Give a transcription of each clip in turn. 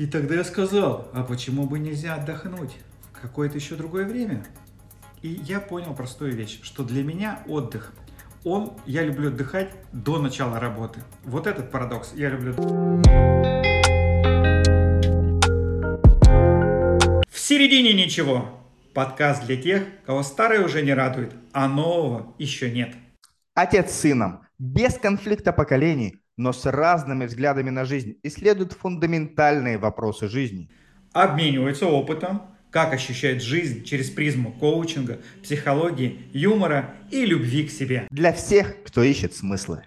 И тогда я сказал, а почему бы нельзя отдохнуть в какое-то еще другое время? И я понял простую вещь, что для меня отдых, он, я люблю отдыхать до начала работы. Вот этот парадокс, я люблю... В середине ничего. Подкаст для тех, кого старое уже не радует, а нового еще нет. Отец с сыном, без конфликта поколений, но с разными взглядами на жизнь, исследуют фундаментальные вопросы жизни. Обмениваются опытом, как ощущает жизнь через призму коучинга, психологии, юмора и любви к себе. Для всех, кто ищет смыслы.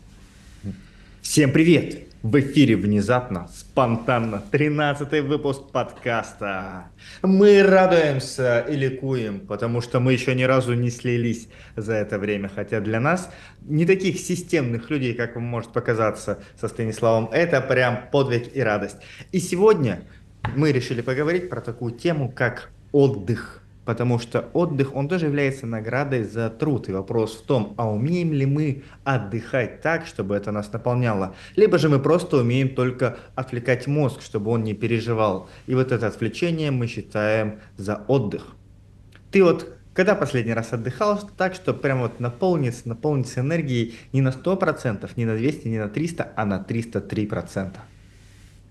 Всем привет! В эфире внезапно, спонтанно, 13 выпуск подкаста. Мы радуемся и ликуем, потому что мы еще ни разу не слились за это время. Хотя для нас, не таких системных людей, как вам может показаться со Станиславом, это прям подвиг и радость. И сегодня мы решили поговорить про такую тему, как отдых Потому что отдых, он тоже является наградой за труд. И вопрос в том, а умеем ли мы отдыхать так, чтобы это нас наполняло? Либо же мы просто умеем только отвлекать мозг, чтобы он не переживал. И вот это отвлечение мы считаем за отдых. Ты вот когда последний раз отдыхал так, что прям вот наполниться, наполниться энергией не на 100%, не на 200, не на 300, а на 303%?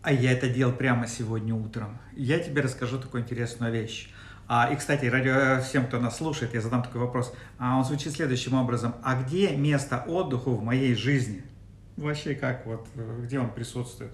А я это делал прямо сегодня утром. Я тебе расскажу такую интересную вещь. А, и, кстати, ради всем, кто нас слушает, я задам такой вопрос. А он звучит следующим образом. А где место отдыху в моей жизни? Вообще как, вот, где он присутствует?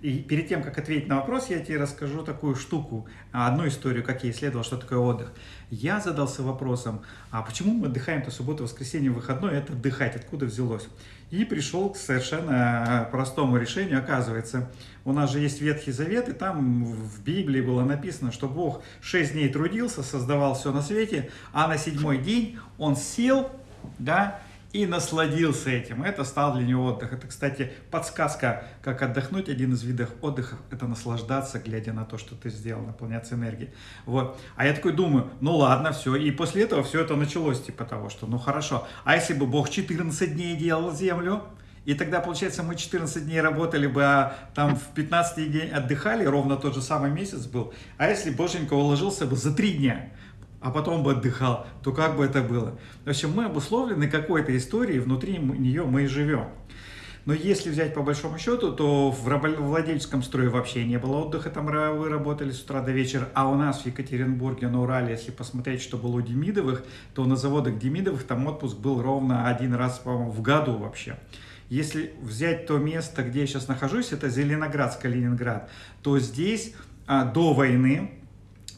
И перед тем, как ответить на вопрос, я тебе расскажу такую штуку, одну историю, как я исследовал, что такое отдых. Я задался вопросом, а почему мы отдыхаем-то субботу, воскресенье, выходной, это отдыхать, откуда взялось? И пришел к совершенно простому решению. Оказывается, у нас же есть Ветхий Завет, и там в Библии было написано, что Бог шесть дней трудился, создавал все на свете, а на седьмой день Он сел, да, и насладился этим. Это стал для него отдых. Это, кстати, подсказка, как отдохнуть. Один из видов отдыха – это наслаждаться, глядя на то, что ты сделал, наполняться энергией. Вот. А я такой думаю, ну ладно, все. И после этого все это началось, типа того, что ну хорошо. А если бы Бог 14 дней делал землю, и тогда, получается, мы 14 дней работали бы, а там в 15 день отдыхали, ровно тот же самый месяц был. А если Боженька уложился бы за 3 дня? А потом бы отдыхал, то как бы это было? В общем, мы обусловлены какой-то историей, внутри нее мы и живем. Но если взять по большому счету, то в рабовладельческом строе вообще не было отдыха, там вы работали с утра до вечера, а у нас в Екатеринбурге, на Урале, если посмотреть, что было у Демидовых, то на заводах Демидовых там отпуск был ровно один раз, по-моему, в году вообще. Если взять то место, где я сейчас нахожусь, это Зеленоградск, Калининград, то здесь а, до войны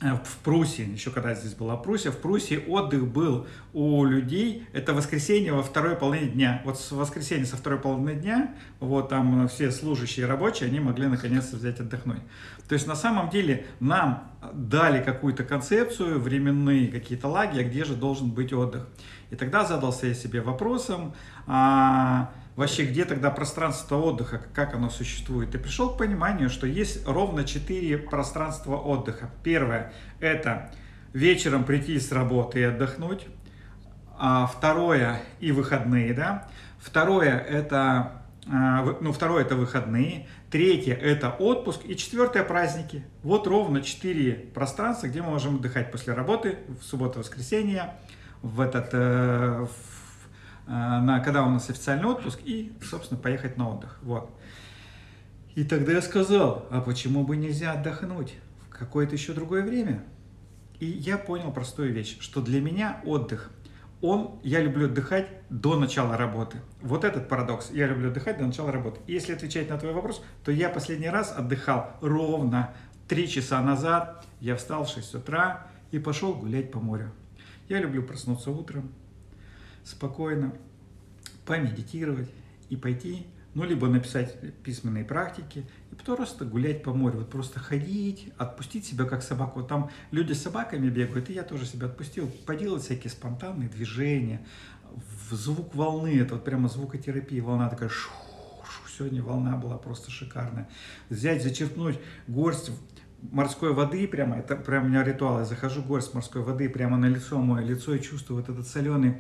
в Пруссии, еще когда здесь была Пруссия, в Пруссии отдых был у людей, это воскресенье во второй половине дня. Вот с воскресенья со второй половины дня, вот там все служащие рабочие, они могли наконец-то взять отдохнуть. То есть на самом деле нам дали какую-то концепцию, временные какие-то лаги, где же должен быть отдых. И тогда задался я себе вопросом, а, вообще где тогда пространство отдыха, как оно существует. И пришел к пониманию, что есть ровно четыре пространства отдыха. Первое – это вечером прийти с работы и отдохнуть. А второе – и выходные, да. Второе – это а, ну, второе – это выходные, третье – это отпуск, и четвертое – праздники. Вот ровно четыре пространства, где мы можем отдыхать после работы, в субботу-воскресенье, в этот, э, в на, когда у нас официальный отпуск, и, собственно, поехать на отдых. Вот. И тогда я сказал, а почему бы нельзя отдохнуть в какое-то еще другое время? И я понял простую вещь, что для меня отдых, он, я люблю отдыхать до начала работы. Вот этот парадокс, я люблю отдыхать до начала работы. И если отвечать на твой вопрос, то я последний раз отдыхал ровно 3 часа назад, я встал в 6 утра и пошел гулять по морю. Я люблю проснуться утром, спокойно помедитировать и пойти, ну, либо написать письменные практики, и просто гулять по морю, вот просто ходить, отпустить себя как собаку. Там люди с собаками бегают, и я тоже себя отпустил, поделать всякие спонтанные движения, звук волны, это вот прямо звукотерапия, волна такая шу, шу, сегодня волна была просто шикарная. Взять, зачерпнуть горсть морской воды прямо, это прям у меня ритуал, я захожу горсть морской воды прямо на лицо мое лицо и чувствую вот этот соленый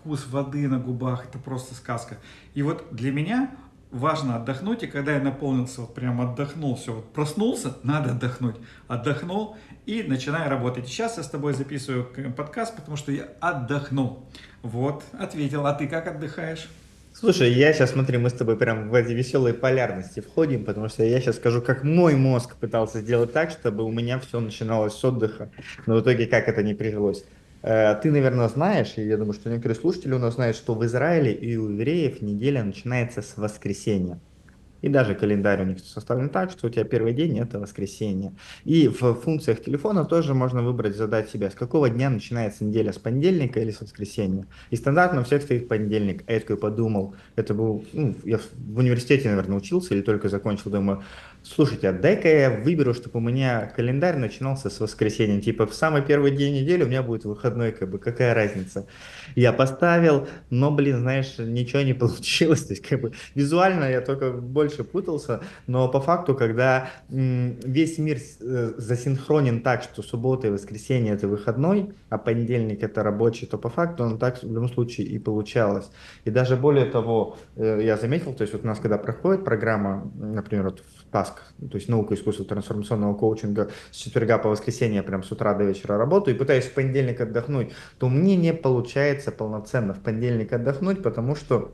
вкус воды на губах, это просто сказка. И вот для меня важно отдохнуть, и когда я наполнился, вот прям отдохнул, все, вот проснулся, надо отдохнуть, отдохнул и начинаю работать. Сейчас я с тобой записываю подкаст, потому что я отдохнул. Вот, ответил. А ты как отдыхаешь? Слушай, я сейчас, смотри, мы с тобой прям в эти веселые полярности входим, потому что я сейчас скажу, как мой мозг пытался сделать так, чтобы у меня все начиналось с отдыха, но в итоге как это не прижилось. Э, ты, наверное, знаешь, и я думаю, что некоторые слушатели у нас знают, что в Израиле и у евреев неделя начинается с воскресенья. И даже календарь у них составлен так, что у тебя первый день это воскресенье. И в функциях телефона тоже можно выбрать, задать себе, с какого дня начинается неделя, с понедельника или с воскресенья. И стандартно у всех стоит понедельник. А я такой подумал, это был, ну, я в университете, наверное, учился или только закончил, думаю, слушайте, а дай-ка я выберу, чтобы у меня календарь начинался с воскресенья. Типа в самый первый день недели у меня будет выходной, как бы, какая разница. Я поставил, но, блин, знаешь, ничего не получилось. То есть, как бы, визуально я только больше путался, но по факту, когда весь мир э, засинхронен так, что суббота и воскресенье это выходной, а понедельник это рабочий, то по факту он так в любом случае и получалось. И даже более того, э, я заметил, то есть вот у нас когда проходит программа, например, вот Task, то есть наука искусства трансформационного коучинга с четверга по воскресенье прям с утра до вечера работаю и пытаюсь в понедельник отдохнуть, то мне не получается полноценно в понедельник отдохнуть, потому что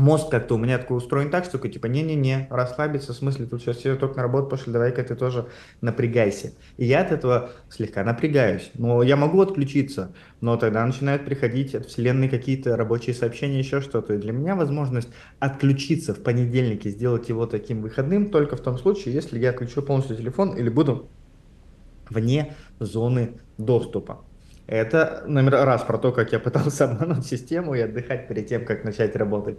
мозг как-то у меня такой устроен так, что типа не-не-не, расслабиться, в смысле, тут сейчас все только на работу пошли, давай-ка ты тоже напрягайся. И я от этого слегка напрягаюсь. Но я могу отключиться, но тогда начинают приходить от вселенной какие-то рабочие сообщения, еще что-то. И для меня возможность отключиться в понедельнике, сделать его таким выходным только в том случае, если я отключу полностью телефон или буду вне зоны доступа. Это номер раз про то, как я пытался обмануть систему и отдыхать перед тем, как начать работать.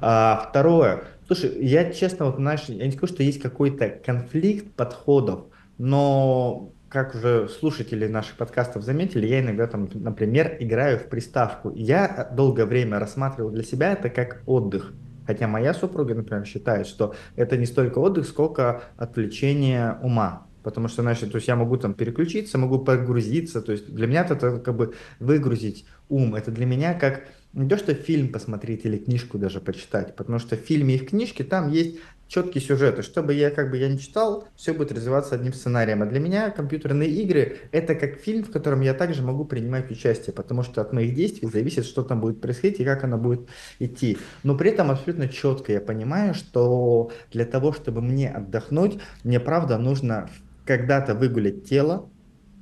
А, второе. Слушай, я честно, вот, знаешь, я не скажу, что есть какой-то конфликт подходов, но как уже слушатели наших подкастов заметили, я иногда там, например, играю в приставку. Я долгое время рассматривал для себя это как отдых. Хотя моя супруга, например, считает, что это не столько отдых, сколько отвлечение ума. Потому что, значит, то есть я могу там переключиться, могу погрузиться. То есть для меня это как бы выгрузить ум. Это для меня как не то, что фильм посмотреть или книжку даже почитать. Потому что в фильме и в книжке там есть четкий сюжет. И чтобы я как бы я не читал, все будет развиваться одним сценарием. А для меня компьютерные игры это как фильм, в котором я также могу принимать участие, потому что от моих действий зависит, что там будет происходить и как оно будет идти. Но при этом абсолютно четко я понимаю, что для того, чтобы мне отдохнуть, мне правда нужно когда-то выгулять тело,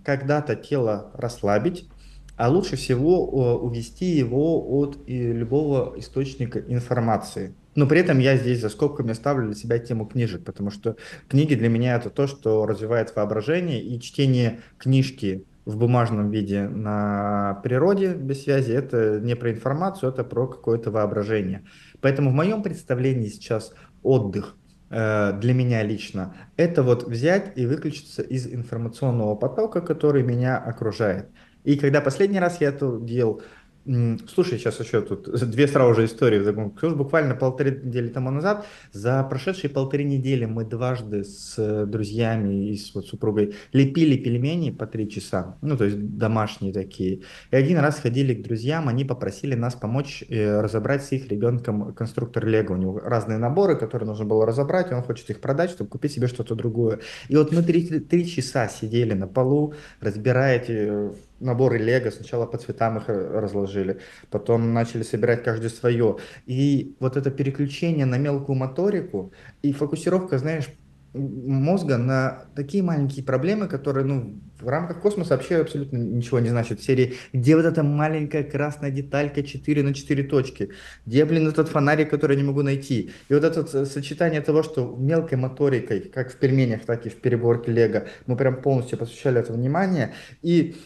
когда-то тело расслабить, а лучше всего увести его от любого источника информации. Но при этом я здесь за скобками ставлю для себя тему книжек, потому что книги для меня это то, что развивает воображение, и чтение книжки в бумажном виде на природе без связи, это не про информацию, это про какое-то воображение. Поэтому в моем представлении сейчас отдых Э, для меня лично, это вот взять и выключиться из информационного потока, который меня окружает. И когда последний раз я это делал, Слушай, сейчас еще тут две сразу же истории загонку. Буквально полторы недели тому назад, за прошедшие полторы недели мы дважды с э, друзьями и с вот супругой лепили пельмени по три часа, ну, то есть домашние такие. И один раз ходили к друзьям, они попросили нас помочь э, разобрать с их ребенком конструктор Лего. У него разные наборы, которые нужно было разобрать, и он хочет их продать, чтобы купить себе что-то другое. И вот мы три, три часа сидели на полу, разбирая эти наборы Лего, сначала по цветам их э, разложили, потом начали собирать каждый свое. И вот это переключение на мелкую моторику и фокусировка, знаешь, мозга на такие маленькие проблемы, которые, ну, в рамках космоса вообще абсолютно ничего не значит. В серии, где вот эта маленькая красная деталька 4 на 4 точки, где, блин, этот фонарик, который я не могу найти. И вот это э, сочетание того, что мелкой моторикой, как в пельменях, так и в переборке Лего, мы прям полностью посвящали это внимание. И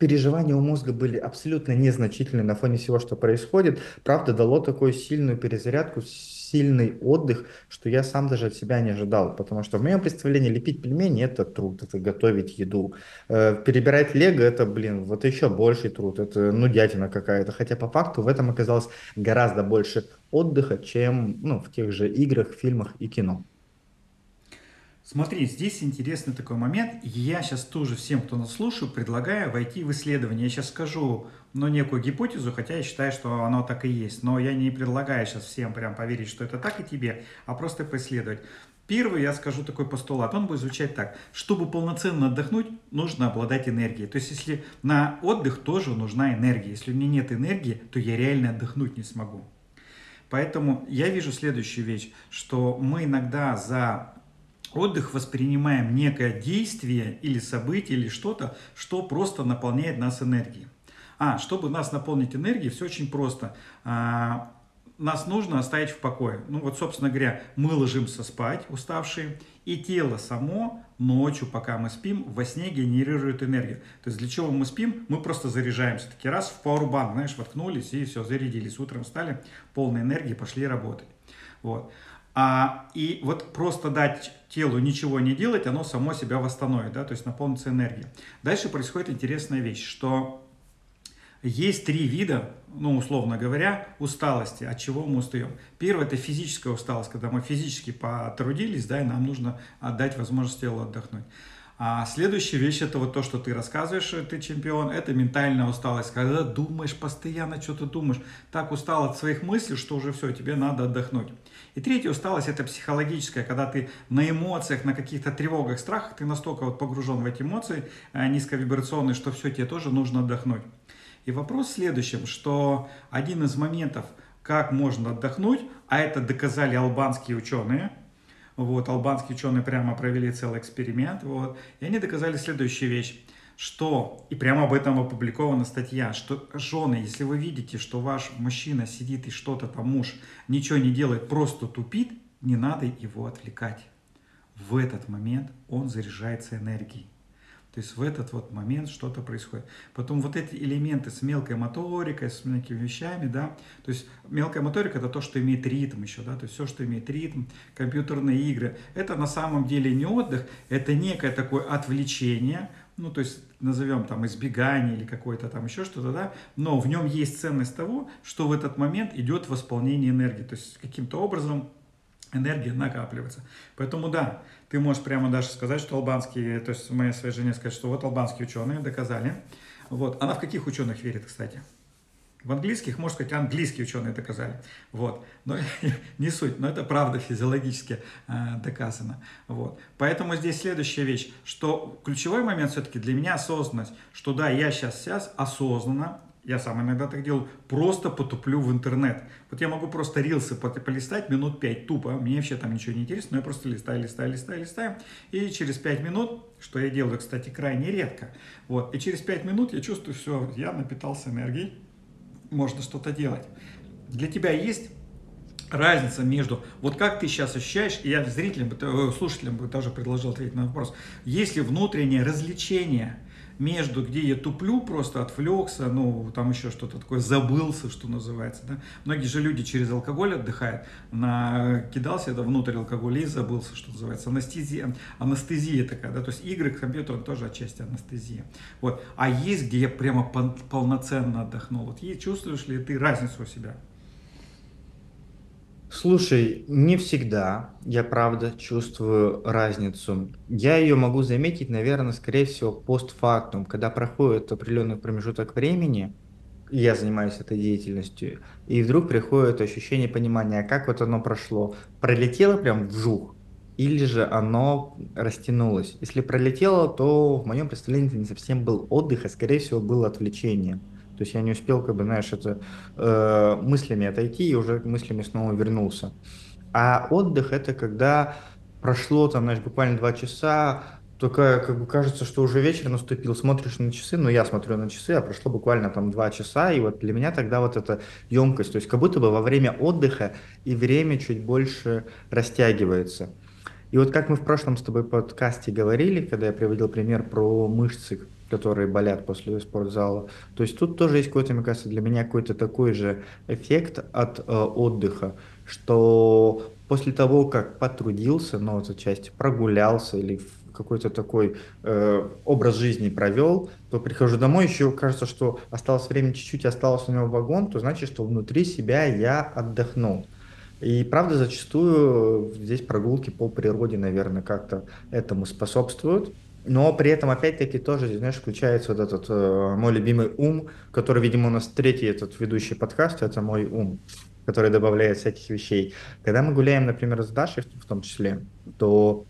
переживания у мозга были абсолютно незначительны на фоне всего, что происходит. Правда, дало такую сильную перезарядку, сильный отдых, что я сам даже от себя не ожидал. Потому что в моем представлении лепить пельмени – это труд, это готовить еду. Э, перебирать лего – это, блин, вот еще больший труд, это нудятина какая-то. Хотя по факту в этом оказалось гораздо больше отдыха, чем ну, в тех же играх, фильмах и кино. Смотри, здесь интересный такой момент. Я сейчас тоже всем, кто нас слушает, предлагаю войти в исследование. Я сейчас скажу ну, некую гипотезу, хотя я считаю, что оно так и есть. Но я не предлагаю сейчас всем прям поверить, что это так и тебе, а просто поисследовать. Первый я скажу такой постулат, он будет звучать так. Чтобы полноценно отдохнуть, нужно обладать энергией. То есть, если на отдых тоже нужна энергия. Если у меня нет энергии, то я реально отдохнуть не смогу. Поэтому я вижу следующую вещь, что мы иногда за отдых воспринимаем некое действие или событие или что-то, что просто наполняет нас энергией. А, чтобы нас наполнить энергией, все очень просто. А, нас нужно оставить в покое. Ну вот, собственно говоря, мы ложимся спать, уставшие, и тело само ночью, пока мы спим, во сне генерирует энергию. То есть для чего мы спим? Мы просто заряжаемся. Таки раз в пауэрбанк, знаешь, воткнулись и все, зарядились. Утром встали, полной энергии, пошли работать. Вот. А, и вот просто дать телу ничего не делать, оно само себя восстановит, да, то есть наполнится энергией. Дальше происходит интересная вещь, что есть три вида, ну, условно говоря, усталости, от чего мы устаем. Первое – это физическая усталость, когда мы физически потрудились, да, и нам нужно отдать возможность телу отдохнуть. А следующая вещь, это вот то, что ты рассказываешь, ты чемпион, это ментальная усталость, когда думаешь, постоянно что-то думаешь, так устал от своих мыслей, что уже все, тебе надо отдохнуть. И третья усталость, это психологическая, когда ты на эмоциях, на каких-то тревогах, страхах, ты настолько вот погружен в эти эмоции э, низковибрационные, что все, тебе тоже нужно отдохнуть. И вопрос в следующем, что один из моментов, как можно отдохнуть, а это доказали албанские ученые, вот, албанские ученые прямо провели целый эксперимент, вот, и они доказали следующую вещь, что, и прямо об этом опубликована статья, что жены, если вы видите, что ваш мужчина сидит и что-то там муж ничего не делает, просто тупит, не надо его отвлекать. В этот момент он заряжается энергией. То есть в этот вот момент что-то происходит. Потом вот эти элементы с мелкой моторикой, с мелкими вещами, да, то есть мелкая моторика это то, что имеет ритм еще, да, то есть все, что имеет ритм, компьютерные игры, это на самом деле не отдых, это некое такое отвлечение, ну, то есть назовем там избегание или какое-то там еще что-то, да, но в нем есть ценность того, что в этот момент идет восполнение энергии, то есть каким-то образом энергия накапливается. Поэтому да, ты можешь прямо даже сказать, что албанские, то есть моей своей жене сказать, что вот албанские ученые доказали. Вот. Она в каких ученых верит, кстати? В английских, можно сказать, английские ученые доказали. Вот. Но не суть, но это правда физиологически э, доказано. Вот. Поэтому здесь следующая вещь, что ключевой момент все-таки для меня осознанность, что да, я сейчас, сейчас осознанно я сам иногда так делаю, просто потуплю в интернет. Вот я могу просто рилсы полистать минут 5 тупо, мне вообще там ничего не интересно, но я просто листаю, листаю, листаю, листаю, и через 5 минут, что я делаю, кстати, крайне редко, вот, и через 5 минут я чувствую, все, я напитался энергией, можно что-то делать. Для тебя есть разница между, вот как ты сейчас ощущаешь, и я зрителям, э, слушателям бы тоже предложил ответить на вопрос, есть ли внутреннее развлечение – между, где я туплю, просто отвлекся, ну, там еще что-то такое, забылся, что называется, да. Многие же люди через алкоголь отдыхают, на, кидался это внутрь алкоголя и забылся, что называется. Анестезия, анестезия такая, да, то есть игры, компьютер тоже отчасти анестезия. Вот. А есть, где я прямо полноценно отдохнул. Вот есть, чувствуешь ли ты разницу у себя? Слушай, не всегда я правда чувствую разницу. Я ее могу заметить, наверное, скорее всего, постфактум, когда проходит определенный промежуток времени, я занимаюсь этой деятельностью, и вдруг приходит ощущение понимания, как вот оно прошло. Пролетело прям вжух, или же оно растянулось. Если пролетело, то в моем представлении это не совсем был отдых, а скорее всего было отвлечение. То есть я не успел, как бы, знаешь, это э, мыслями отойти и уже мыслями снова вернулся. А отдых это когда прошло там, знаешь, буквально два часа, только как бы кажется, что уже вечер наступил, смотришь на часы, ну я смотрю на часы, а прошло буквально там два часа, и вот для меня тогда вот эта емкость, то есть как будто бы во время отдыха и время чуть больше растягивается. И вот как мы в прошлом с тобой подкасте говорили, когда я приводил пример про мышцы, которые болят после спортзала. То есть тут тоже есть какой-то, мне кажется, для меня какой-то такой же эффект от э, отдыха, что после того, как потрудился, ну, вот отчасти прогулялся или какой-то такой э, образ жизни провел, то прихожу домой, еще кажется, что осталось время чуть-чуть, осталось у него вагон, то значит, что внутри себя я отдохнул. И правда, зачастую здесь прогулки по природе, наверное, как-то этому способствуют. Но при этом, опять-таки, тоже, знаешь, включается вот этот э, мой любимый ум, который, видимо, у нас третий этот ведущий подкаст, это мой ум, который добавляет всяких вещей. Когда мы гуляем, например, с Дашей в том числе, то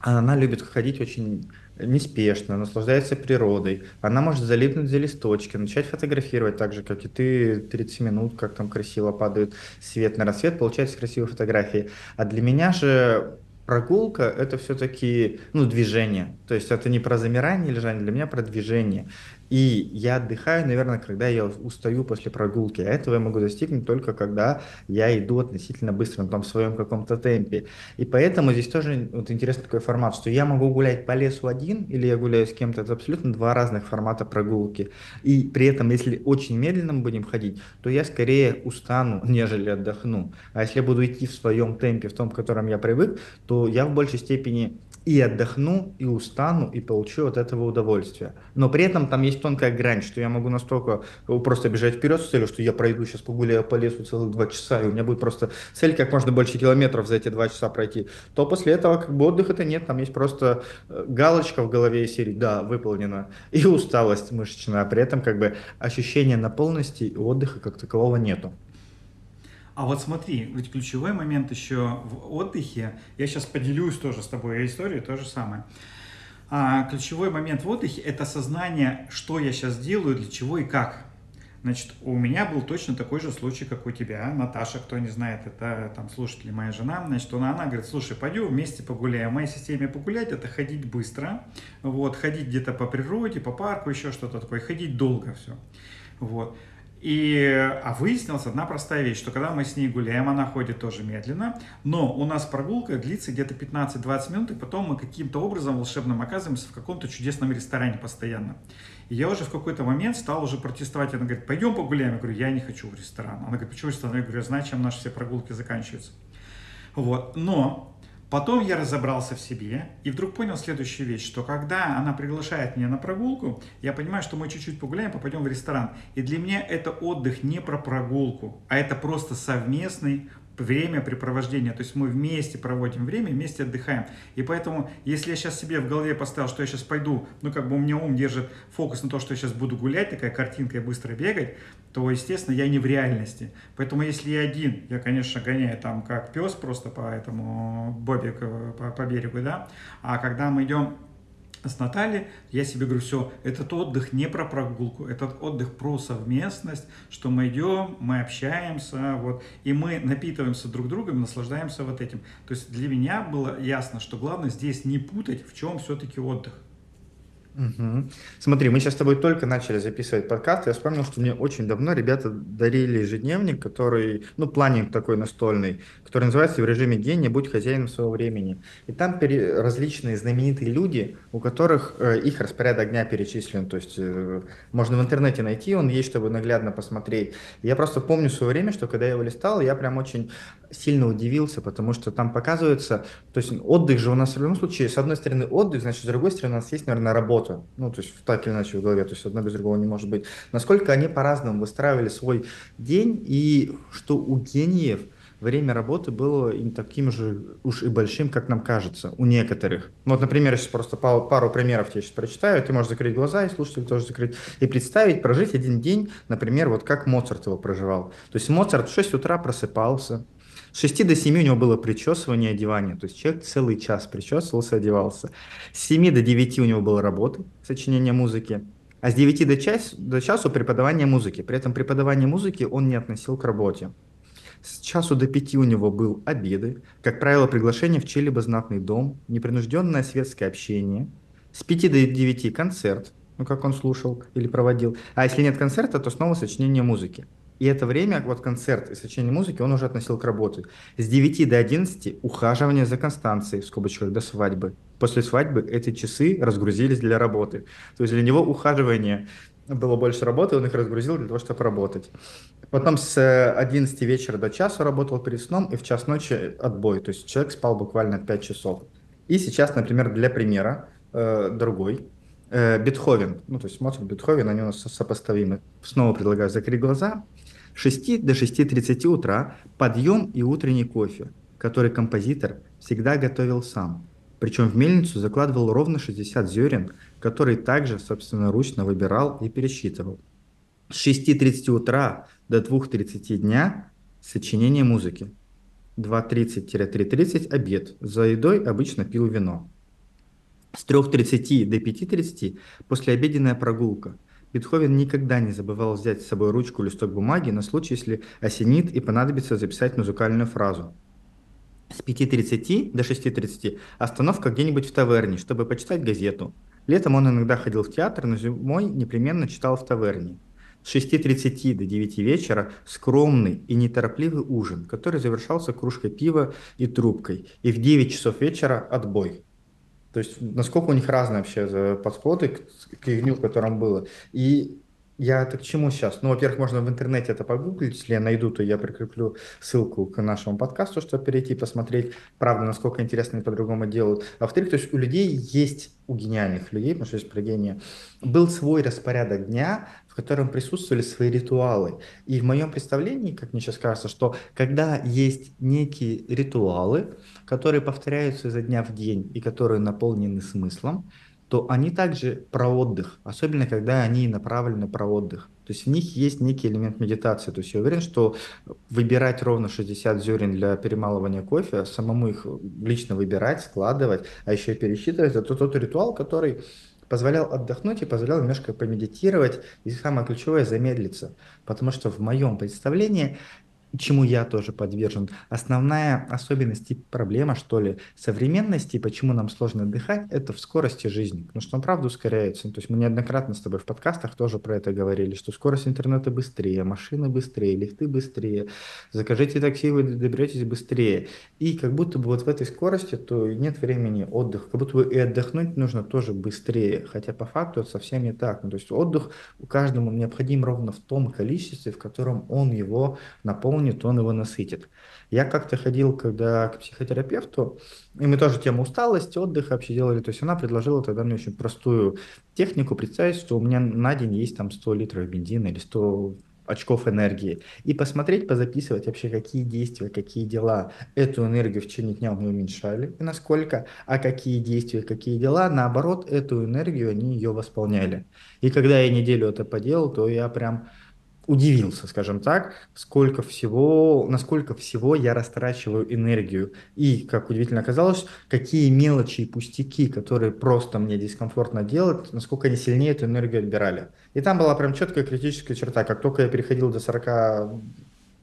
она любит ходить очень неспешно, наслаждается природой. Она может залипнуть за листочки, начать фотографировать так же, как и ты, 30 минут, как там красиво падает свет на рассвет, получается красивые фотографии. А для меня же прогулка – это все-таки ну, движение. То есть это не про замирание лежание, для меня про движение. И я отдыхаю, наверное, когда я устаю после прогулки. А этого я могу достигнуть только когда я иду относительно быстро, на том своем каком-то темпе. И поэтому здесь тоже вот интересный такой формат, что я могу гулять по лесу один или я гуляю с кем-то. Это абсолютно два разных формата прогулки. И при этом, если очень медленно будем ходить, то я скорее устану, нежели отдохну. А если я буду идти в своем темпе, в том, в котором я привык, то я в большей степени и отдохну, и устану, и получу от этого удовольствие. Но при этом там есть тонкая грань, что я могу настолько просто бежать вперед с целью, что я пройду сейчас погуляю по лесу целых два часа, и у меня будет просто цель как можно больше километров за эти два часа пройти, то после этого как бы отдыха-то нет, там есть просто э, галочка в голове из серии «да, выполнено», и усталость мышечная, а при этом как бы ощущения наполненности и отдыха как такового нету. А вот смотри, ведь ключевой момент еще в отдыхе, я сейчас поделюсь тоже с тобой историей, то же самое. А, ключевой момент в отдыхе – это сознание, что я сейчас делаю, для чего и как. Значит, у меня был точно такой же случай, как у тебя. Наташа, кто не знает, это там слушатели моя жена. Значит, она, она говорит, слушай, пойдем вместе погуляем. В моей системе погулять – это ходить быстро, вот, ходить где-то по природе, по парку, еще что-то такое, ходить долго все. Вот. И, а выяснилась одна простая вещь, что когда мы с ней гуляем, она ходит тоже медленно, но у нас прогулка длится где-то 15-20 минут, и потом мы каким-то образом волшебным оказываемся в каком-то чудесном ресторане постоянно. И я уже в какой-то момент стал уже протестовать. Она говорит, пойдем погуляем. Я говорю, я не хочу в ресторан. Она говорит, почему ресторан? Я говорю, я знаю, чем наши все прогулки заканчиваются. Вот. Но Потом я разобрался в себе и вдруг понял следующую вещь, что когда она приглашает меня на прогулку, я понимаю, что мы чуть-чуть погуляем, попадем в ресторан. И для меня это отдых не про прогулку, а это просто совместный времяпрепровождение, то есть мы вместе проводим время, вместе отдыхаем. И поэтому, если я сейчас себе в голове поставил, что я сейчас пойду, ну как бы у меня ум держит фокус на то, что я сейчас буду гулять, такая картинка и быстро бегать, то, естественно, я не в реальности. Поэтому, если я один, я, конечно, гоняю там как пес просто по этому бобик по, по берегу, да, а когда мы идем с Натальей, я себе говорю, все, этот отдых не про прогулку, этот отдых про совместность, что мы идем, мы общаемся, вот, и мы напитываемся друг другом, наслаждаемся вот этим. То есть для меня было ясно, что главное здесь не путать, в чем все-таки отдых. Угу. Смотри, мы сейчас с тобой только начали записывать подкаст. Я вспомнил, что мне очень давно ребята дарили ежедневник, который, ну, планинг такой настольный, который называется «В режиме гения. Будь хозяином своего времени». И там пере... различные знаменитые люди, у которых э, их распорядок дня перечислен. То есть э, можно в интернете найти, он есть, чтобы наглядно посмотреть. Я просто помню свое время, что когда я его листал, я прям очень сильно удивился, потому что там показывается, то есть отдых же у нас в любом случае, с одной стороны отдых, значит, с другой стороны у нас есть, наверное, работа, ну, то есть так или иначе в голове, то есть одно без другого не может быть. Насколько они по-разному выстраивали свой день, и что у гениев время работы было им таким же уж и большим, как нам кажется, у некоторых. Ну, вот, например, я сейчас просто пару, пару примеров тебе сейчас прочитаю, ты можешь закрыть глаза, и слушатель тоже закрыть, и представить, прожить один день, например, вот как Моцарт его проживал. То есть Моцарт в 6 утра просыпался, с 6 до 7 у него было причесывание, одевание. То есть человек целый час причесывался, одевался. С 7 до 9 у него была работа, сочинение музыки. А с 9 до, час, до часу преподавание музыки. При этом преподавание музыки он не относил к работе. С часу до пяти у него был обеды, как правило, приглашение в чей-либо знатный дом, непринужденное светское общение. С пяти до девяти концерт, ну как он слушал или проводил. А если нет концерта, то снова сочинение музыки. И это время, вот концерт и сочинение музыки, он уже относил к работе. С 9 до 11 ухаживание за Констанцией, в скобочках, до свадьбы. После свадьбы эти часы разгрузились для работы. То есть для него ухаживание было больше работы, он их разгрузил для того, чтобы работать. Потом с 11 вечера до часу работал перед сном, и в час ночи отбой. То есть человек спал буквально 5 часов. И сейчас, например, для примера, э, другой, э, Бетховен, ну то есть Моцарт, Бетховен, они у нас сопоставимы. Снова предлагаю закрыть глаза, С 6 до 6.30 утра подъем и утренний кофе, который композитор всегда готовил сам. Причем в мельницу закладывал ровно 60 зерен, которые также собственноручно выбирал и пересчитывал. С 6.30 утра до 2.30 дня сочинение музыки. 2.30-3.30 обед. За едой обычно пил вино. С 3.30 до 5.30 послеобеденная прогулка. Бетховен никогда не забывал взять с собой ручку листок бумаги на случай, если осенит и понадобится записать музыкальную фразу. С 5.30 до 6.30 остановка где-нибудь в таверне, чтобы почитать газету. Летом он иногда ходил в театр, но зимой непременно читал в таверне. С 6.30 до 9 вечера скромный и неторопливый ужин, который завершался кружкой пива и трубкой. И в 9 часов вечера отбой. То есть насколько у них разные вообще подходы к, к игню, в котором было. И я это к чему сейчас? Ну, во-первых, можно в интернете это погуглить, если я найду, то я прикреплю ссылку к нашему подкасту, чтобы перейти посмотреть, правда, насколько интересно они по-другому делают. А во-вторых, то есть у людей есть, у гениальных людей, потому что есть про был свой распорядок дня, в котором присутствовали свои ритуалы. И в моем представлении, как мне сейчас кажется, что когда есть некие ритуалы, которые повторяются изо дня в день и которые наполнены смыслом, то они также про отдых, особенно когда они направлены про отдых. То есть в них есть некий элемент медитации. То есть я уверен, что выбирать ровно 60 зерен для перемалывания кофе, самому их лично выбирать, складывать, а еще и пересчитывать, это тот ритуал, который позволял отдохнуть и позволял немножко помедитировать и самое ключевое замедлиться. Потому что в моем представлении чему я тоже подвержен. Основная особенность и проблема, что ли, современности, почему нам сложно отдыхать, это в скорости жизни. Потому что он правда ускоряется. То есть мы неоднократно с тобой в подкастах тоже про это говорили, что скорость интернета быстрее, машины быстрее, лифты быстрее, закажите такси, вы доберетесь быстрее. И как будто бы вот в этой скорости то нет времени отдыха, как будто бы и отдохнуть нужно тоже быстрее. Хотя по факту это совсем не так. Ну, то есть отдых каждому необходим ровно в том количестве, в котором он его наполнит наполнит, он его насытит. Я как-то ходил, когда к психотерапевту, и мы тоже тему усталости, отдыха вообще делали, то есть она предложила тогда мне очень простую технику, представить, что у меня на день есть там 100 литров бензина или 100 очков энергии. И посмотреть, позаписывать вообще, какие действия, какие дела эту энергию в течение дня мы уменьшали, и насколько, а какие действия, какие дела, наоборот, эту энергию они ее восполняли. И когда я неделю это поделал, то я прям удивился, скажем так, сколько всего, насколько всего я растрачиваю энергию. И, как удивительно оказалось, какие мелочи и пустяки, которые просто мне дискомфортно делать, насколько они сильнее эту энергию отбирали. И там была прям четкая критическая черта. Как только я переходил до 40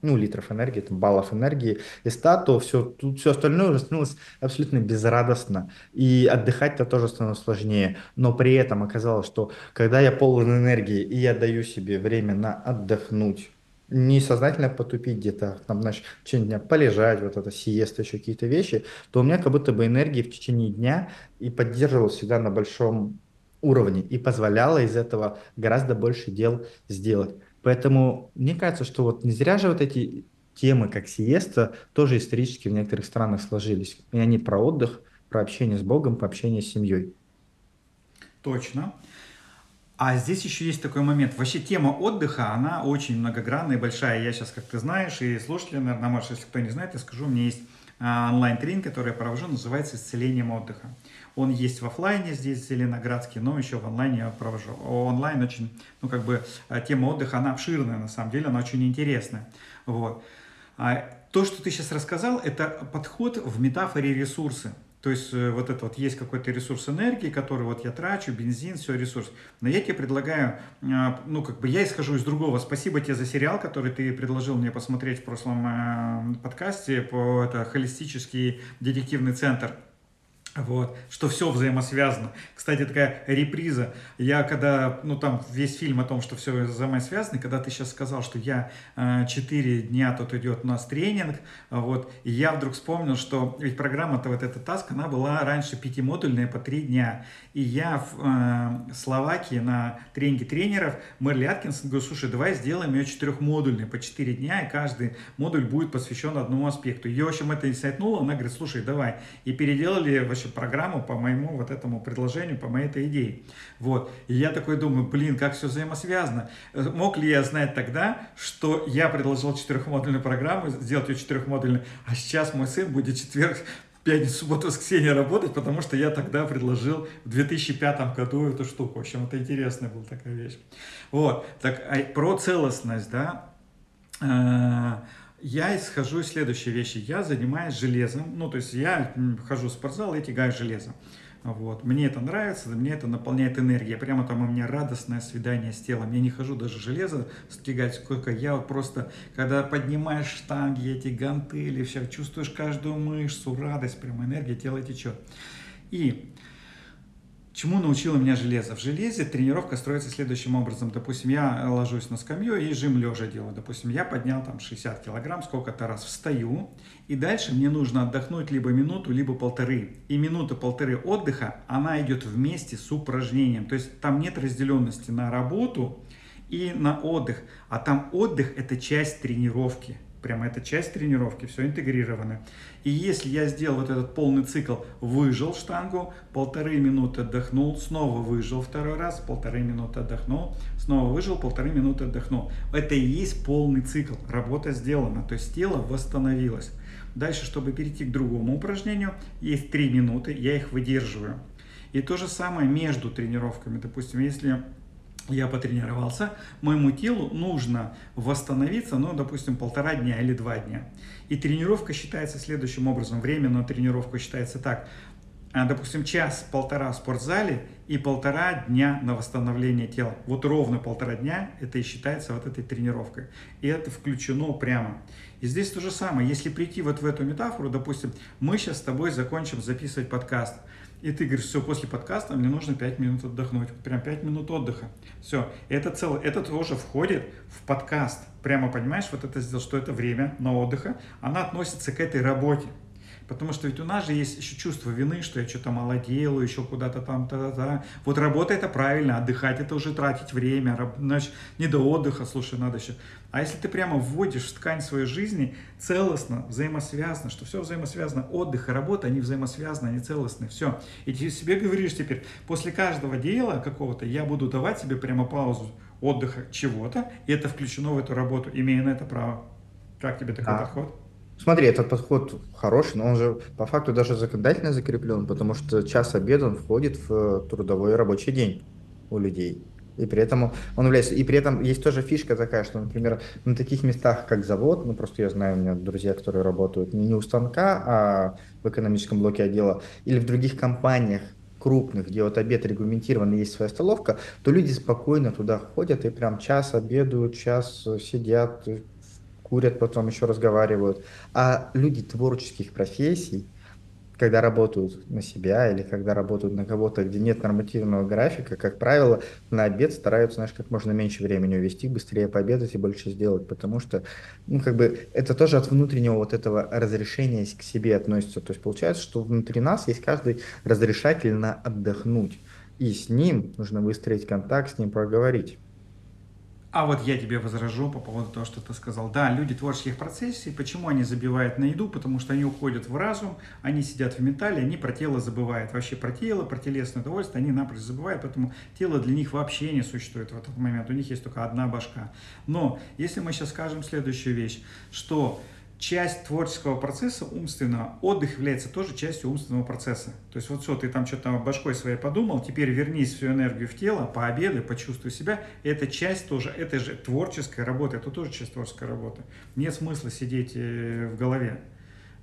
ну, литров энергии, там, баллов энергии из 100, то все, тут все остальное уже становилось абсолютно безрадостно. И отдыхать-то тоже становилось сложнее. Но при этом оказалось, что когда я полон энергии, и я даю себе время на отдохнуть, не сознательно потупить где-то, там, значит, в течение дня полежать, вот это сиеста, еще какие-то вещи, то у меня как будто бы энергии в течение дня и поддерживалась всегда на большом уровне и позволяла из этого гораздо больше дел сделать. Поэтому мне кажется, что вот не зря же вот эти темы, как сиеста, тоже исторически в некоторых странах сложились. И они про отдых, про общение с Богом, про общение с семьей. Точно. А здесь еще есть такой момент. Вообще тема отдыха, она очень многогранная и большая. Я сейчас, как ты знаешь, и слушатели, наверное, может, если кто не знает, я скажу, у меня есть а, онлайн-тренинг, который я провожу, называется «Исцелением отдыха». Он есть в офлайне здесь, в Зеленоградске, но еще в онлайне я провожу. Онлайн очень, ну как бы э, тема отдыха, она обширная на самом деле, она очень интересная. Вот. А то, что ты сейчас рассказал, это подход в метафоре ресурсы. То есть э, вот это вот есть какой-то ресурс энергии, который вот я трачу, бензин, все ресурс. Но я тебе предлагаю, э, ну как бы я исхожу из другого. Спасибо тебе за сериал, который ты предложил мне посмотреть в прошлом подкасте по это холистический детективный центр. Вот, что все взаимосвязано. Кстати, такая реприза. Я когда, ну там весь фильм о том, что все взаимосвязано, когда ты сейчас сказал, что я э, 4 дня тут идет у нас тренинг, вот, и я вдруг вспомнил, что ведь программа-то вот эта таск, она была раньше пятимодульная по 3 дня. И я в э, Словакии на тренинге тренеров Мерли Аткинсон говорю, слушай, давай сделаем ее четырехмодульной по 4 дня, и каждый модуль будет посвящен одному аспекту. Ее, в общем, это инсайтнуло, она говорит, слушай, давай. И переделали вообще вообще программу по моему вот этому предложению, по моей этой идее. Вот. И я такой думаю, блин, как все взаимосвязано. Э, мог ли я знать тогда, что я предложил четырехмодульную программу, сделать ее четырехмодульной, а сейчас мой сын будет четверг, пятницу, субботу, воскресенье работать, потому что я тогда предложил в 2005 году эту штуку. В общем, это интересная была такая вещь. Вот, так, а про целостность, да, э, я исхожу из следующей вещи. Я занимаюсь железом, ну, то есть я хожу в спортзал и тягаю железом. Вот. Мне это нравится, мне это наполняет энергией. Прямо там у меня радостное свидание с телом. Я не хожу даже железо стягать, сколько я вот просто, когда поднимаешь штанги, эти гантели, все, чувствуешь каждую мышцу, радость, прямо энергия, тело течет. И Чему научило меня железо? В железе тренировка строится следующим образом. Допустим, я ложусь на скамью и жим лежа делаю. Допустим, я поднял там 60 килограмм, сколько-то раз встаю. И дальше мне нужно отдохнуть либо минуту, либо полторы. И минута-полторы отдыха, она идет вместе с упражнением. То есть там нет разделенности на работу и на отдых. А там отдых это часть тренировки. Прямо это часть тренировки, все интегрировано. И если я сделал вот этот полный цикл, выжил штангу, полторы минуты отдохнул, снова выжил второй раз, полторы минуты отдохнул, снова выжил, полторы минуты отдохнул. Это и есть полный цикл, работа сделана, то есть тело восстановилось. Дальше, чтобы перейти к другому упражнению, есть три минуты, я их выдерживаю. И то же самое между тренировками. Допустим, если я потренировался, моему телу нужно восстановиться, ну, допустим, полтора дня или два дня. И тренировка считается следующим образом. Время на тренировку считается так. А, допустим, час-полтора в спортзале и полтора дня на восстановление тела. Вот ровно полтора дня это и считается вот этой тренировкой. И это включено прямо. И здесь то же самое. Если прийти вот в эту метафору, допустим, мы сейчас с тобой закончим записывать подкаст – и ты говоришь, все, после подкаста мне нужно 5 минут отдохнуть. Прям 5 минут отдыха. Все. Это, целое, это тоже входит в подкаст. Прямо понимаешь, вот это сделал, что это время на отдыха. Она относится к этой работе. Потому что ведь у нас же есть еще чувство вины, что я что-то мало делаю, еще куда-то там, та-та-та. Вот работа это правильно, отдыхать это уже тратить время, значит, не до отдыха, слушай, надо еще. А если ты прямо вводишь в ткань своей жизни целостно, взаимосвязано, что все взаимосвязано, отдых и работа, они взаимосвязаны, они целостны, все. И ты себе говоришь теперь, после каждого дела какого-то я буду давать себе прямо паузу отдыха чего-то, и это включено в эту работу, имея на это право. Как тебе такой а. подход? Смотри, этот подход хороший, но он же по факту даже законодательно закреплен, потому что час обеда он входит в трудовой рабочий день у людей. И при этом он является... И при этом есть тоже фишка такая, что, например, на таких местах, как завод, ну, просто я знаю, у меня друзья, которые работают не, у станка, а в экономическом блоке отдела, или в других компаниях, крупных, где вот обед регламентирован, есть своя столовка, то люди спокойно туда ходят и прям час обедают, час сидят, курят, потом еще разговаривают. А люди творческих профессий, когда работают на себя или когда работают на кого-то, где нет нормативного графика, как правило, на обед стараются, знаешь, как можно меньше времени увести, быстрее пообедать и больше сделать, потому что, ну, как бы, это тоже от внутреннего вот этого разрешения к себе относится. То есть получается, что внутри нас есть каждый разрешатель на отдохнуть, и с ним нужно выстроить контакт, с ним проговорить. А вот я тебе возражу по поводу того, что ты сказал. Да, люди творческих процессий, почему они забивают на еду? Потому что они уходят в разум, они сидят в ментале, они про тело забывают. Вообще про тело, про телесное удовольствие они напрочь забывают, поэтому тело для них вообще не существует в этот момент. У них есть только одна башка. Но если мы сейчас скажем следующую вещь, что часть творческого процесса умственного, отдых является тоже частью умственного процесса. То есть вот все, ты там что-то башкой своей подумал, теперь вернись всю энергию в тело, пообедай, почувствуй себя. Это часть тоже, это же творческая работа, это тоже часть творческой работы. Нет смысла сидеть э, в голове,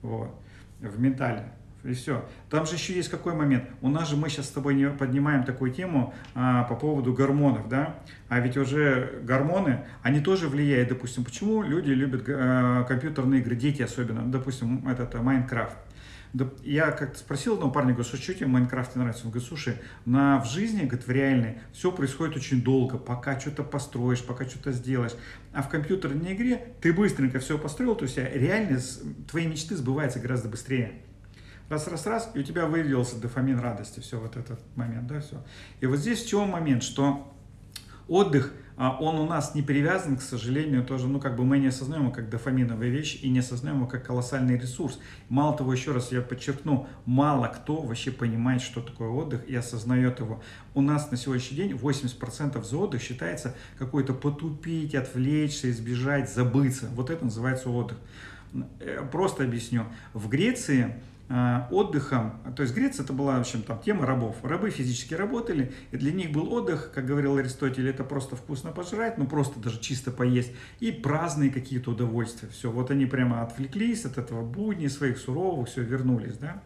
вот, в ментале. И все. Там же еще есть какой момент. У нас же мы сейчас с тобой не поднимаем такую тему а, по поводу гормонов, да? А ведь уже гормоны, они тоже влияют, допустим, почему люди любят а, компьютерные игры, дети особенно, допустим, этот а, Майнкрафт. Я как-то спросил одного парня, говорю, что тебе в Майнкрафте нравится? Он говорит, слушай, на, в жизни, говорит, в реальной, все происходит очень долго, пока что-то построишь, пока что-то сделаешь. А в компьютерной игре ты быстренько все построил, то есть реально твои мечты сбываются гораздо быстрее раз, раз, раз, и у тебя выявился дофамин радости, все вот этот момент, да, все. И вот здесь в чем момент, что отдых – а он у нас не привязан, к сожалению, тоже, ну, как бы мы не осознаем его как дофаминовая вещь и не осознаем его как колоссальный ресурс. Мало того, еще раз я подчеркну, мало кто вообще понимает, что такое отдых и осознает его. У нас на сегодняшний день 80% за отдых считается какой-то потупить, отвлечься, избежать, забыться. Вот это называется отдых. Э, просто объясню. В Греции отдыхом, то есть Греция это была, в общем, там тема рабов. Рабы физически работали, и для них был отдых, как говорил Аристотель, это просто вкусно пожрать, ну просто даже чисто поесть, и праздные какие-то удовольствия. Все, вот они прямо отвлеклись от этого будни своих суровых, все, вернулись, да.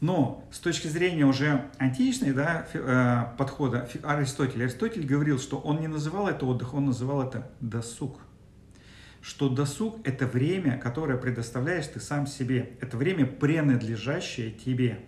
Но с точки зрения уже античной да, э, подхода Аристотеля, Аристотель говорил, что он не называл это отдых, он называл это досуг что досуг – это время, которое предоставляешь ты сам себе. Это время, принадлежащее тебе.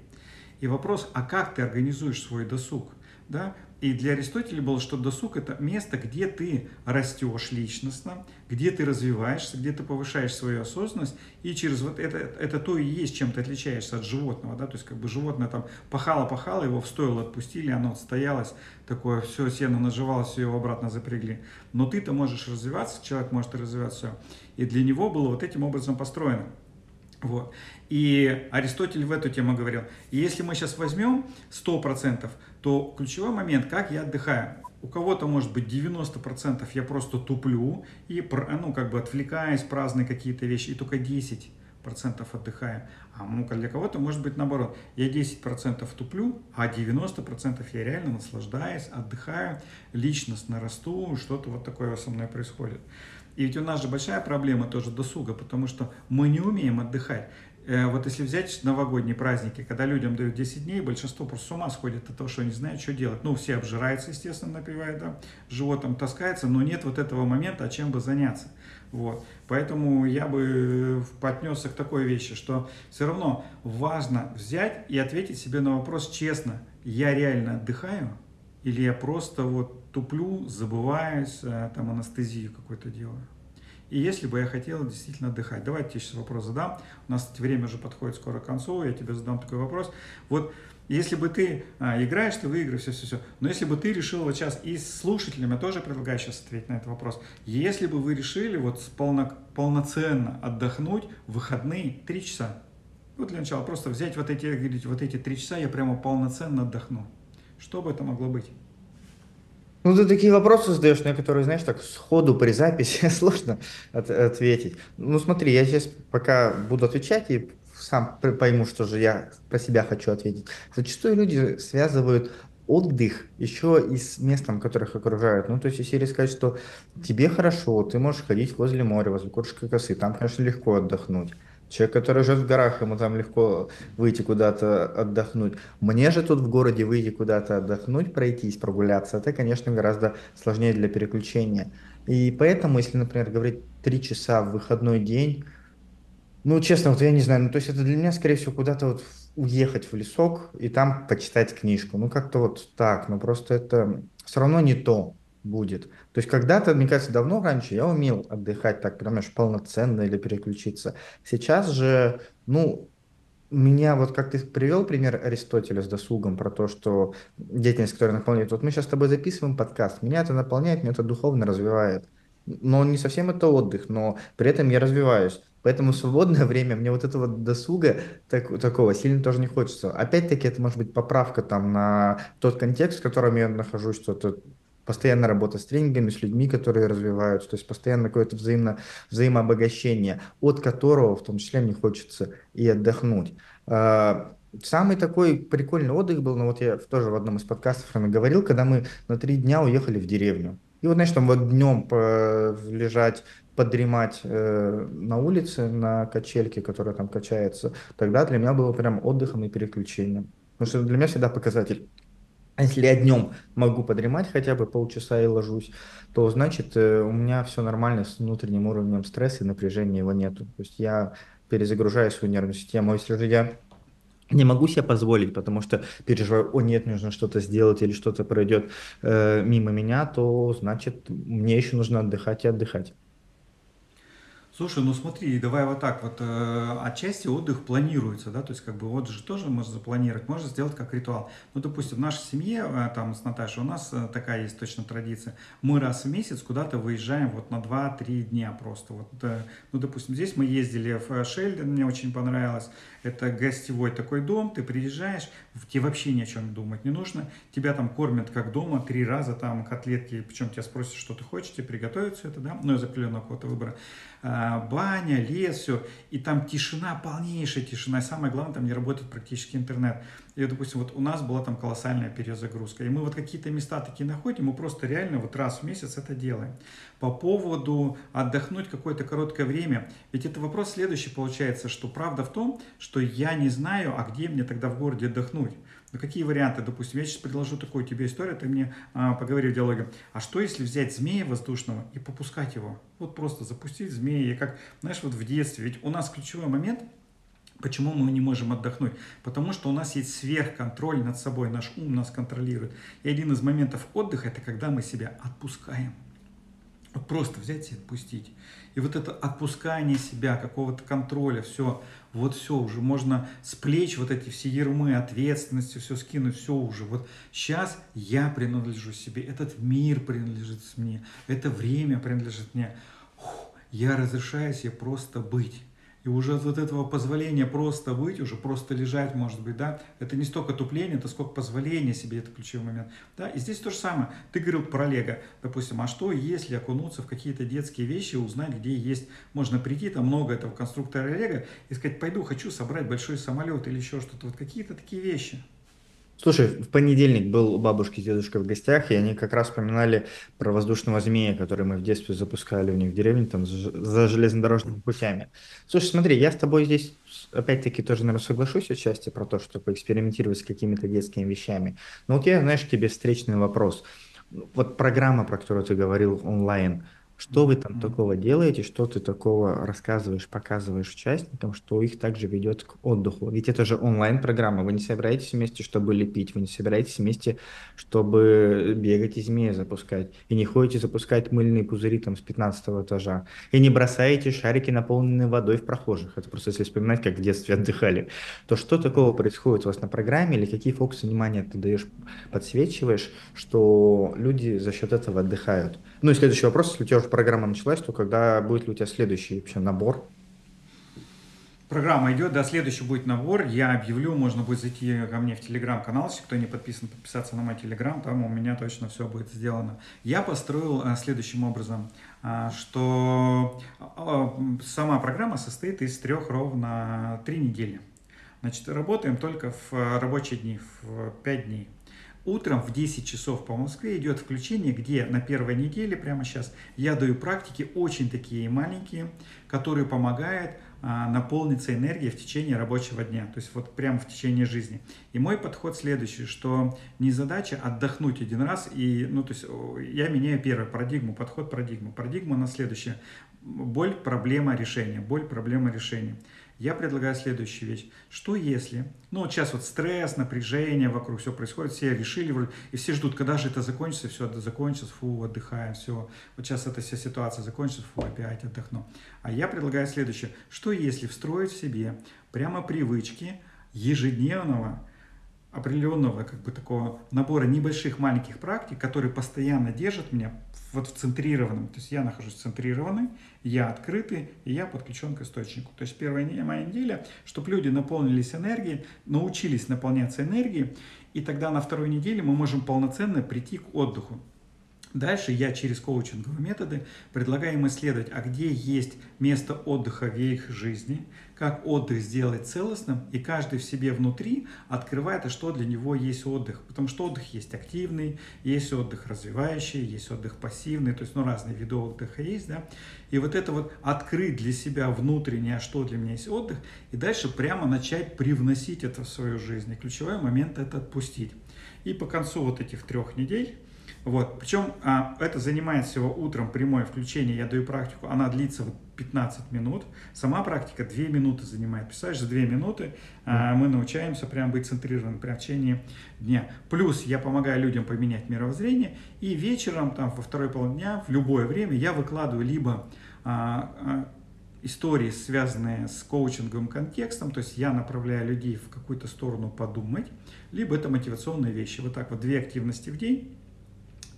И вопрос, а как ты организуешь свой досуг? Да? И для Аристотеля было, что досуг – это место, где ты растешь личностно, где ты развиваешься, где ты повышаешь свою осознанность, и через вот это, это то и есть, чем ты отличаешься от животного. Да? То есть как бы животное там пахало-пахало, его в стойло отпустили, оно отстоялось, такое все сено наживалось, все его обратно запрягли. Но ты-то можешь развиваться, человек может развиваться, и для него было вот этим образом построено. Вот. И Аристотель в эту тему говорил, если мы сейчас возьмем 100%, то ключевой момент, как я отдыхаю. У кого-то может быть 90% я просто туплю и ну, как бы отвлекаюсь, праздные какие-то вещи, и только 10% отдыхаю. А ну, для кого-то может быть наоборот. Я 10% туплю, а 90% я реально наслаждаюсь, отдыхаю, личностно расту, что-то вот такое со мной происходит. И ведь у нас же большая проблема тоже досуга, потому что мы не умеем отдыхать. Э, вот если взять новогодние праздники, когда людям дают 10 дней, большинство просто с ума сходит от того, что они знают, что делать. Ну, все обжираются, естественно, напивают, да, животом таскается, но нет вот этого момента, а чем бы заняться. Вот. Поэтому я бы поднесся к такой вещи, что все равно важно взять и ответить себе на вопрос честно, я реально отдыхаю или я просто вот туплю, забываюсь, э, там анестезию какой-то делаю. И если бы я хотел действительно отдыхать. Давайте я сейчас вопрос задам. У нас кстати, время уже подходит скоро к концу, я тебе задам такой вопрос. Вот если бы ты а, играешь, ты выиграешь, все-все-все. Но если бы ты решил вот сейчас, и с слушателями тоже предлагаю сейчас ответить на этот вопрос. Если бы вы решили вот полно, полноценно отдохнуть в выходные три часа. Вот для начала просто взять вот эти, говорить, вот эти три часа, я прямо полноценно отдохну. Что бы это могло быть? Ну, ты такие вопросы задаешь, на которые, знаешь, так сходу при записи сложно от, ответить. Ну, смотри, я сейчас пока буду отвечать и сам пойму, что же я про себя хочу ответить. Зачастую люди связывают отдых еще и с местом, которых окружают. Ну, то есть, если сказать, что тебе хорошо, ты можешь ходить возле моря, возле Куршской косы, там, конечно, легко отдохнуть. Человек, который живет в горах, ему там легко выйти куда-то отдохнуть. Мне же тут в городе выйти куда-то отдохнуть, пройтись, прогуляться, это, конечно, гораздо сложнее для переключения. И поэтому, если, например, говорить три часа в выходной день, ну, честно, вот я не знаю, ну, то есть это для меня, скорее всего, куда-то вот уехать в лесок и там почитать книжку. Ну, как-то вот так, но просто это все равно не то будет. То есть когда-то, мне кажется, давно раньше я умел отдыхать так, понимаешь, полноценно или переключиться. Сейчас же, ну, меня вот как ты привел пример Аристотеля с досугом про то, что деятельность, которая наполняет. Вот мы сейчас с тобой записываем подкаст, меня это наполняет, меня это духовно развивает. Но не совсем это отдых, но при этом я развиваюсь. Поэтому в свободное время мне вот этого досуга так, такого сильно тоже не хочется. Опять-таки, это может быть поправка там на тот контекст, в котором я нахожусь, что-то постоянно работа с тренингами, с людьми, которые развиваются, то есть постоянно какое-то взаимно, взаимообогащение, от которого в том числе мне хочется и отдохнуть. А, самый такой прикольный отдых был, ну вот я тоже в одном из подкастов говорил, когда мы на три дня уехали в деревню. И вот, знаешь, там вот днем лежать, подремать э, на улице, на качельке, которая там качается, тогда для меня было прям отдыхом и переключением. Потому что для меня всегда показатель а если я днем могу подремать хотя бы полчаса и ложусь, то значит э, у меня все нормально с внутренним уровнем стресса и напряжения его нету. То есть я перезагружаю свою нервную систему. Если же я не могу себе позволить, потому что переживаю, о нет, нужно что-то сделать или что-то пройдет э, мимо меня, то значит мне еще нужно отдыхать и отдыхать. Слушай, ну смотри, давай вот так вот, э, отчасти отдых планируется, да, то есть как бы вот же тоже можно запланировать, можно сделать как ритуал. Ну, допустим, в нашей семье, э, там с Наташей, у нас э, такая есть точно традиция, мы раз в месяц куда-то выезжаем вот на 2-3 дня просто. Вот, э, ну, допустим, здесь мы ездили в Шельден, мне очень понравилось, это гостевой такой дом, ты приезжаешь, тебе вообще ни о чем думать не нужно, тебя там кормят как дома, три раза там котлетки, причем тебя спросят, что ты хочешь, тебе приготовят все это, да, ну, из определенного какого-то выбора. А, баня, лес, все, и там тишина, полнейшая тишина, и самое главное, там не работает практически интернет. И, допустим, вот у нас была там колоссальная перезагрузка, и мы вот какие-то места такие находим, мы просто реально вот раз в месяц это делаем. По поводу отдохнуть какое-то короткое время, ведь это вопрос следующий получается, что правда в том, что я не знаю, а где мне тогда в городе отдохнуть. Ну, какие варианты? Допустим, я сейчас предложу такую тебе историю, ты мне а, поговори в диалоге. А что, если взять змея воздушного и попускать его? Вот просто запустить змея, как, знаешь, вот в детстве. Ведь у нас ключевой момент, Почему мы не можем отдохнуть? Потому что у нас есть сверхконтроль над собой, наш ум нас контролирует. И один из моментов отдыха – это когда мы себя отпускаем. Вот просто взять и отпустить. И вот это отпускание себя, какого-то контроля, все, вот все уже можно с плеч вот эти все ермы, ответственности, все скинуть, все уже. Вот сейчас я принадлежу себе, этот мир принадлежит мне, это время принадлежит мне. Я разрешаю себе просто быть. И уже от вот этого позволения просто быть, уже просто лежать, может быть, да, это не столько тупление, это сколько позволение себе, это ключевой момент. Да, и здесь то же самое. Ты говорил про Лего, допустим, а что, если окунуться в какие-то детские вещи, узнать, где есть, можно прийти, там много этого конструктора Лего, и сказать, пойду, хочу собрать большой самолет или еще что-то, вот какие-то такие вещи. Слушай, в понедельник был у бабушки с дедушкой в гостях, и они как раз вспоминали про воздушного змея, который мы в детстве запускали у них в деревне, там, за железнодорожными путями. Слушай, смотри, я с тобой здесь опять-таки тоже, наверное, соглашусь отчасти про то, что поэкспериментировать с какими-то детскими вещами. Но вот я, знаешь, тебе встречный вопрос. Вот программа, про которую ты говорил онлайн, что вы там такого делаете, что ты такого рассказываешь, показываешь участникам, что их также ведет к отдыху? Ведь это же онлайн-программа, вы не собираетесь вместе, чтобы лепить, вы не собираетесь вместе, чтобы бегать и змеи запускать, и не ходите запускать мыльные пузыри там с 15 этажа, и не бросаете шарики, наполненные водой в прохожих. Это просто если вспоминать, как в детстве отдыхали. То что такого происходит у вас на программе, или какие фокусы внимания ты даешь, подсвечиваешь, что люди за счет этого отдыхают? Ну и следующий вопрос, если у тебя уже программа началась, то когда будет ли у тебя следующий вообще набор? Программа идет, да, следующий будет набор. Я объявлю, можно будет зайти ко мне в телеграм-канал, если кто не подписан, подписаться на мой телеграм, там у меня точно все будет сделано. Я построил а, следующим образом, а, что а, сама программа состоит из трех ровно три недели. Значит, работаем только в рабочие дни, в пять дней. Утром в 10 часов по Москве идет включение, где на первой неделе, прямо сейчас, я даю практики очень такие маленькие, которые помогают а, наполниться энергией в течение рабочего дня, то есть вот прямо в течение жизни. И мой подход следующий, что не задача отдохнуть один раз, и, ну, то есть я меняю первую парадигму, подход парадигму. Парадигма на следующее. Боль, проблема, решение. Боль, проблема, решение я предлагаю следующую вещь. Что если, ну вот сейчас вот стресс, напряжение вокруг, все происходит, все решили, и все ждут, когда же это закончится, все это закончится, фу, отдыхаем, все. Вот сейчас эта вся ситуация закончится, фу, опять отдохну. А я предлагаю следующее. Что если встроить в себе прямо привычки ежедневного, определенного как бы такого набора небольших маленьких практик, которые постоянно держат меня вот в центрированном, то есть я нахожусь центрированный, я открытый, и я подключен к источнику. То есть первая моя неделя, чтобы люди наполнились энергией, научились наполняться энергией, и тогда на второй неделе мы можем полноценно прийти к отдыху. Дальше я через коучинговые методы предлагаю им исследовать, а где есть место отдыха в их жизни, как отдых сделать целостным, и каждый в себе внутри открывает, а что для него есть отдых. Потому что отдых есть активный, есть отдых развивающий, есть отдых пассивный, то есть ну, разные виды отдыха есть. Да? И вот это вот открыть для себя внутреннее, а что для меня есть отдых, и дальше прямо начать привносить это в свою жизнь. И ключевой момент это отпустить. И по концу вот этих трех недель вот. Причем а, это занимает всего утром прямое включение, я даю практику, она длится вот 15 минут. Сама практика 2 минуты занимает. Представляешь, за 2 минуты а, мы научаемся прям быть центрированным прям в течение дня. Плюс я помогаю людям поменять мировоззрение. И вечером, там, во второй половине дня, в любое время я выкладываю либо а, а, истории, связанные с коучинговым контекстом, то есть я направляю людей в какую-то сторону подумать, либо это мотивационные вещи. Вот так вот две активности в день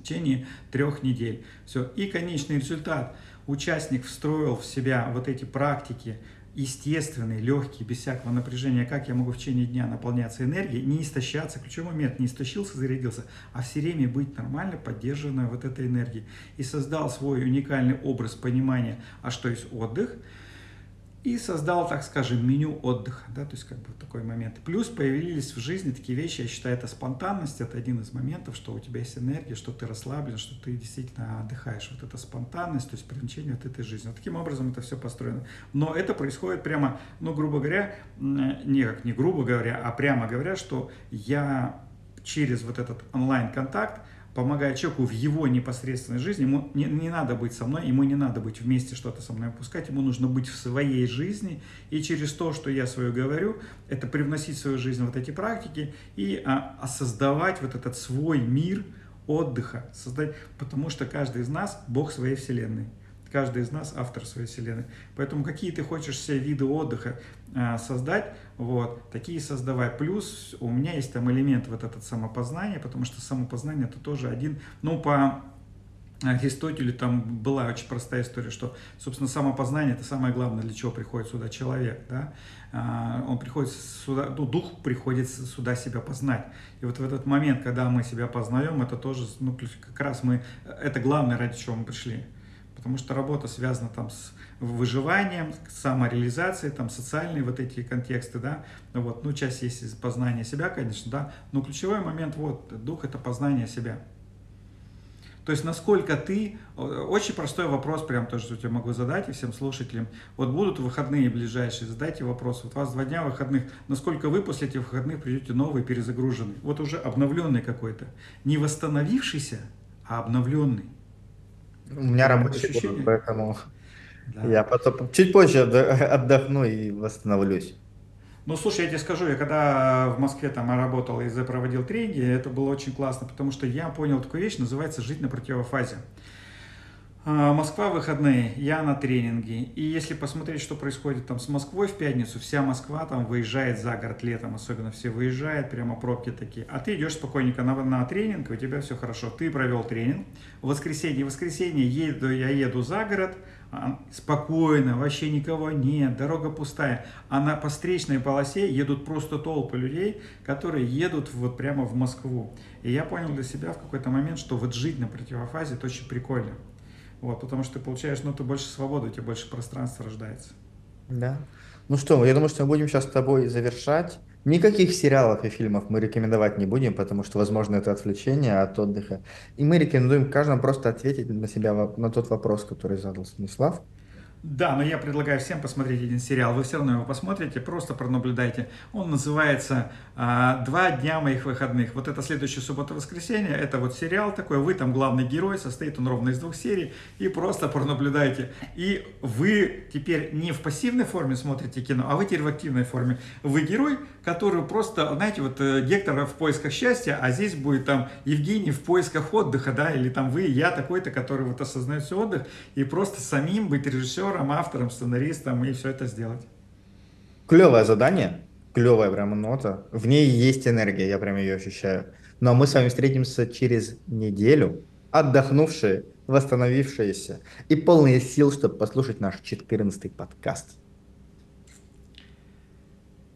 течение трех недель. Все. И конечный результат. Участник встроил в себя вот эти практики, естественный, легкий, без всякого напряжения, как я могу в течение дня наполняться энергией, не истощаться, ключевой момент, не истощился, зарядился, а все время быть нормально поддержанной вот этой энергией. И создал свой уникальный образ понимания, а что есть отдых – и создал, так скажем, меню отдыха, да, то есть как бы такой момент. Плюс появились в жизни такие вещи, я считаю, это спонтанность, это один из моментов, что у тебя есть энергия, что ты расслаблен, что ты действительно отдыхаешь. Вот это спонтанность, то есть привлечение от этой жизни. Вот таким образом это все построено. Но это происходит прямо, ну, грубо говоря, не как не грубо говоря, а прямо говоря, что я через вот этот онлайн-контакт помогая человеку в его непосредственной жизни, ему не, не надо быть со мной, ему не надо быть вместе что-то со мной опускать, ему нужно быть в своей жизни, и через то, что я свое говорю, это привносить в свою жизнь вот эти практики и а, создавать вот этот свой мир отдыха, создать, потому что каждый из нас Бог своей вселенной. Каждый из нас автор своей вселенной. Поэтому какие ты хочешь все виды отдыха создать, вот, такие создавай. Плюс у меня есть там элемент вот этот самопознание, потому что самопознание это тоже один, ну, по Аристотелю там была очень простая история, что, собственно, самопознание это самое главное, для чего приходит сюда человек, да, а, он приходит сюда, ну, дух приходит сюда себя познать. И вот в этот момент, когда мы себя познаем, это тоже, ну, как раз мы, это главное, ради чего мы пришли потому что работа связана там с выживанием, самореализацией, там социальные вот эти контексты, да, вот, ну, часть есть познание себя, конечно, да, но ключевой момент, вот, дух – это познание себя. То есть, насколько ты, очень простой вопрос, прям тоже я могу задать и всем слушателям. Вот будут выходные ближайшие, задайте вопрос. Вот у вас два дня выходных, насколько вы после этих выходных придете новый, перезагруженный. Вот уже обновленный какой-то. Не восстановившийся, а обновленный. У меня рабочий год, поэтому да. я потом чуть позже отдохну и восстановлюсь. Ну, слушай, я тебе скажу, я когда в Москве там работал и проводил тренинги, это было очень классно, потому что я понял такую вещь, называется «жить на противофазе». А, Москва выходные, я на тренинге. И если посмотреть, что происходит там с Москвой в пятницу, вся Москва там выезжает за город летом, особенно все выезжают, прямо пробки такие. А ты идешь спокойненько на, на тренинг, у тебя все хорошо. Ты провел тренинг. В воскресенье, в воскресенье еду, я еду за город, а, спокойно, вообще никого нет, дорога пустая. А на постречной полосе едут просто толпы людей, которые едут вот прямо в Москву. И я понял для себя в какой-то момент, что вот жить на противофазе это очень прикольно. Вот, потому что ты получаешь, ну, ты больше свободы, у тебя больше пространства рождается. Да. Ну что, я думаю, что мы будем сейчас с тобой завершать. Никаких сериалов и фильмов мы рекомендовать не будем, потому что, возможно, это отвлечение от отдыха. И мы рекомендуем каждому просто ответить на себя на тот вопрос, который задал Станислав. Да, но я предлагаю всем посмотреть один сериал. Вы все равно его посмотрите, просто пронаблюдайте. Он называется а, «Два дня моих выходных». Вот это следующая суббота-воскресенье. Это вот сериал такой. Вы там главный герой, состоит он ровно из двух серий. И просто пронаблюдайте. И вы теперь не в пассивной форме смотрите кино, а вы теперь в активной форме. Вы герой, который просто, знаете, вот э, Гектор в поисках счастья, а здесь будет там Евгений в поисках отдыха, да, или там вы, я такой-то, который вот осознает все отдых, и просто самим быть режиссером режиссером, автором, сценаристом и все это сделать. Клевое задание, клевая прямо нота. В ней есть энергия, я прям ее ощущаю. А мы с вами встретимся через неделю, отдохнувшие, восстановившиеся и полные сил, чтобы послушать наш 14 подкаст.